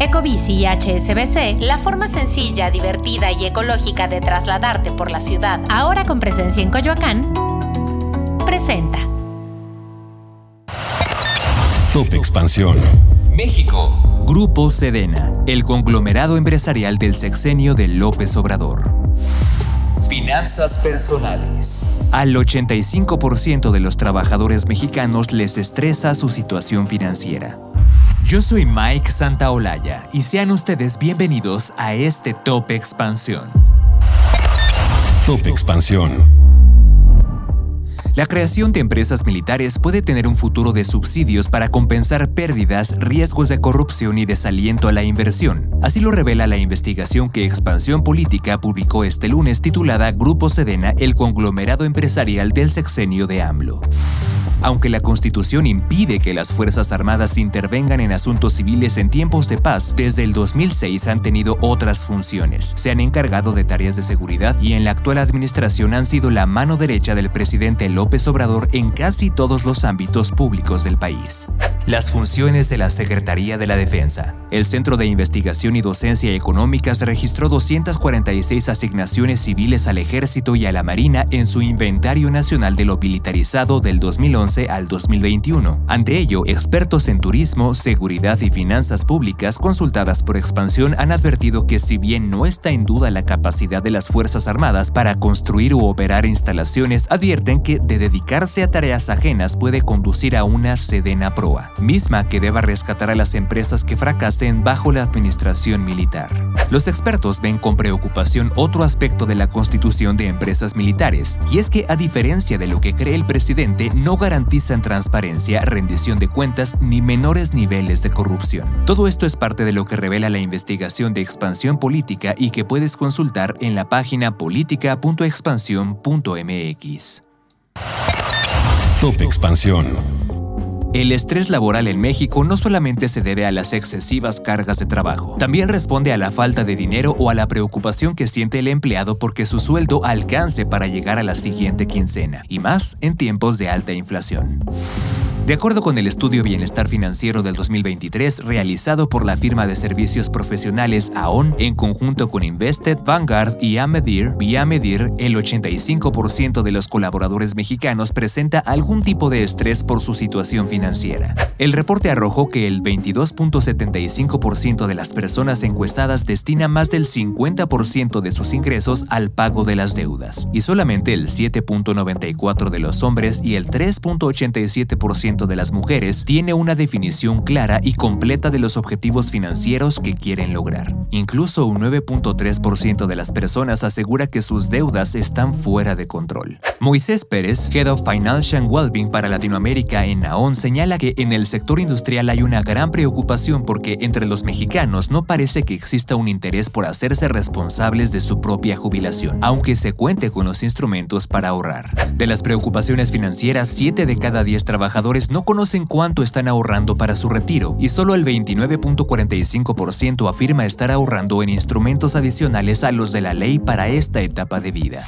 Ecobici y HSBC, la forma sencilla, divertida y ecológica de trasladarte por la ciudad, ahora con presencia en Coyoacán, presenta. Top Expansión. México. Grupo Sedena, el conglomerado empresarial del sexenio de López Obrador. Finanzas personales. Al 85% de los trabajadores mexicanos les estresa su situación financiera. Yo soy Mike Santaolalla y sean ustedes bienvenidos a este Top Expansión. Top Expansión. La creación de empresas militares puede tener un futuro de subsidios para compensar pérdidas, riesgos de corrupción y desaliento a la inversión. Así lo revela la investigación que Expansión Política publicó este lunes titulada Grupo Sedena, el conglomerado empresarial del sexenio de AMLO. Aunque la Constitución impide que las Fuerzas Armadas intervengan en asuntos civiles en tiempos de paz, desde el 2006 han tenido otras funciones. Se han encargado de tareas de seguridad y en la actual administración han sido la mano derecha del presidente López Obrador en casi todos los ámbitos públicos del país. Las funciones de la Secretaría de la Defensa. El Centro de Investigación y Docencia Económicas registró 246 asignaciones civiles al Ejército y a la Marina en su Inventario Nacional de lo Militarizado del 2011 al 2021. Ante ello, expertos en turismo, seguridad y finanzas públicas consultadas por Expansión han advertido que si bien no está en duda la capacidad de las Fuerzas Armadas para construir u operar instalaciones, advierten que de dedicarse a tareas ajenas puede conducir a una sedena proa misma que deba rescatar a las empresas que fracasen bajo la administración militar. Los expertos ven con preocupación otro aspecto de la constitución de empresas militares, y es que a diferencia de lo que cree el presidente, no garantizan transparencia, rendición de cuentas ni menores niveles de corrupción. Todo esto es parte de lo que revela la investigación de expansión política y que puedes consultar en la página política.expansión.mx. Top Expansión. El estrés laboral en México no solamente se debe a las excesivas cargas de trabajo, también responde a la falta de dinero o a la preocupación que siente el empleado porque su sueldo alcance para llegar a la siguiente quincena, y más en tiempos de alta inflación. De acuerdo con el estudio Bienestar Financiero del 2023 realizado por la firma de servicios profesionales AON en conjunto con Invested, Vanguard y Amedir, vía el 85% de los colaboradores mexicanos presenta algún tipo de estrés por su situación financiera. El reporte arrojó que el 22.75% de las personas encuestadas destina más del 50% de sus ingresos al pago de las deudas, y solamente el 7.94% de los hombres y el 3.87% de las mujeres tiene una definición clara y completa de los objetivos financieros que quieren lograr. Incluso un 9.3% de las personas asegura que sus deudas están fuera de control. Moisés Pérez, Head of Financial Wellbeing para Latinoamérica en AON, señala que en el sector industrial hay una gran preocupación porque entre los mexicanos no parece que exista un interés por hacerse responsables de su propia jubilación, aunque se cuente con los instrumentos para ahorrar. De las preocupaciones financieras, 7 de cada 10 trabajadores no conocen cuánto están ahorrando para su retiro y solo el 29.45% afirma estar ahorrando en instrumentos adicionales a los de la ley para esta etapa de vida.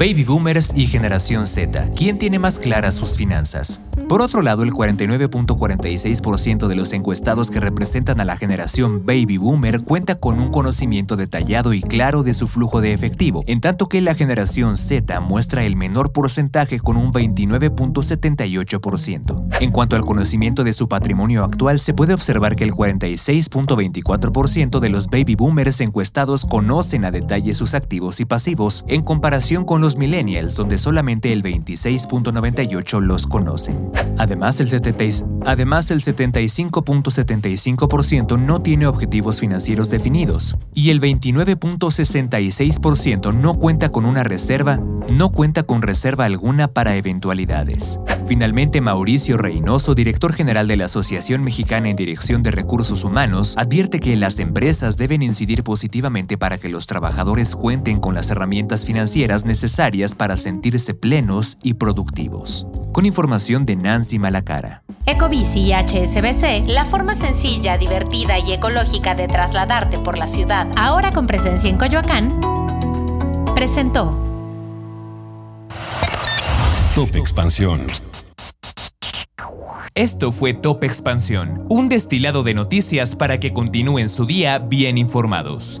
Baby Boomers y Generación Z, ¿quién tiene más claras sus finanzas? Por otro lado, el 49.46% de los encuestados que representan a la generación Baby Boomer cuenta con un conocimiento detallado y claro de su flujo de efectivo, en tanto que la generación Z muestra el menor porcentaje con un 29.78%. En cuanto al conocimiento de su patrimonio actual, se puede observar que el 46.24% de los Baby Boomers encuestados conocen a detalle sus activos y pasivos, en comparación con los millennials, donde solamente el 26.98% los conocen. Además, el, 75.75% no tiene objetivos financieros definidos y el 29.66% no cuenta con una reserva, no cuenta con reserva alguna para eventualidades. Finalmente, Mauricio Reynoso, director general de la Asociación Mexicana en Dirección de Recursos Humanos, advierte que las empresas deben incidir positivamente para que los trabajadores cuenten con las herramientas financieras necesarias para sentirse plenos y productivos. Con información de Nancy Malacara. Ecobici y HSBC, la forma sencilla, divertida y ecológica de trasladarte por la ciudad, ahora con presencia en Coyoacán, presentó Top Expansión. Esto fue Top Expansión, un destilado de noticias para que continúen su día bien informados.